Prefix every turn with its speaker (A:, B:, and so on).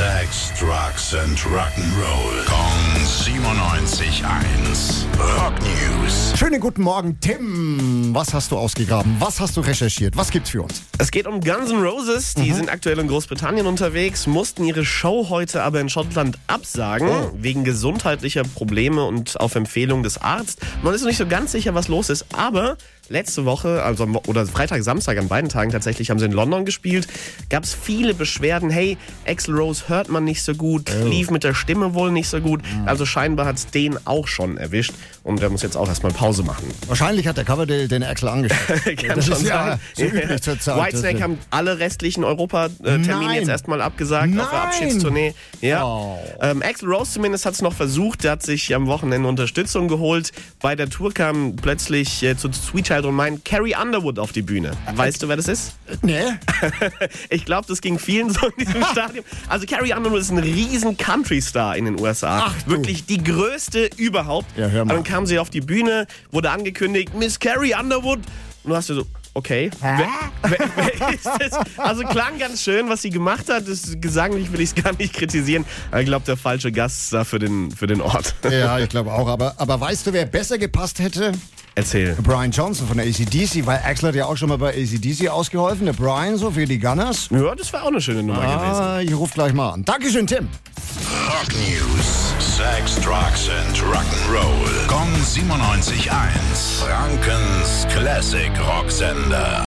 A: Sex, Drugs and Rock'n'Roll. Kong 97.1. Rock News.
B: Schönen guten Morgen, Tim. Was hast du ausgegraben? Was hast du recherchiert? Was gibt's für uns?
C: Es geht um Guns N' Roses. Die sind aktuell in Großbritannien unterwegs, mussten ihre Show heute aber in Schottland absagen, wegen gesundheitlicher Probleme und auf Empfehlung des Arztes. Man ist noch nicht so ganz sicher, was los ist, aber letzte Woche, also oder Freitag, Samstag, an beiden Tagen tatsächlich, haben sie in London gespielt. Gab es viele Beschwerden. Hey, Axl Rose hört man nicht so gut, lief mit der Stimme wohl nicht so gut. Also scheinbar hat es den auch schon erwischt und der muss jetzt auch erstmal Pause machen.
B: Wahrscheinlich hat der Coverdale den Axel angesteckt.
C: Kann
B: das
C: schon
B: ist ja so üblich zur Zeit.
C: Whitesnake haben alle restlichen Europa-Termine
B: Nein.
C: jetzt erstmal abgesagt auf der
B: Nein.
C: Abschiedstournee. Ja.
B: Oh.
C: Ähm, Axl Rose zumindest hat es noch versucht. Der hat sich am Wochenende Unterstützung geholt. Bei der Tour kam plötzlich äh, zu Sweet Child und mein Carrie Underwood auf die Bühne. Weißt du, wer das ist?
B: Nee?
C: Ich glaube, das ging vielen so in diesem Stadion. Also Carrie Underwood ist ein riesen Country-Star in den USA.
B: Ach du.
C: Wirklich die größte überhaupt.
B: Ja, hör mal.
C: Und dann kam sie auf die Bühne, wurde angekündigt, Miss Carrie Underwood. Und du hast dir so, okay. Wer, wer, wer ist das? Also klang ganz schön, was sie gemacht hat. Das, gesanglich will ich es gar nicht kritisieren. Aber ich glaube, der falsche Gast da für den, für den Ort.
B: Ja, ich glaube auch. Aber, aber weißt du, wer besser gepasst hätte?
C: Erzähl.
B: Brian Johnson von der ACDC, weil Axel hat ja auch schon mal bei ACDC ausgeholfen. Der Brian so für die Gunners.
C: Ja, das war auch eine schöne Nummer gewesen.
B: Ah, ich ruf gleich mal an. Dankeschön, Tim.
A: Rock News. Sex, Drugs and Rock'n'Roll. Kong 97.1. Frankens Classic Rocksender.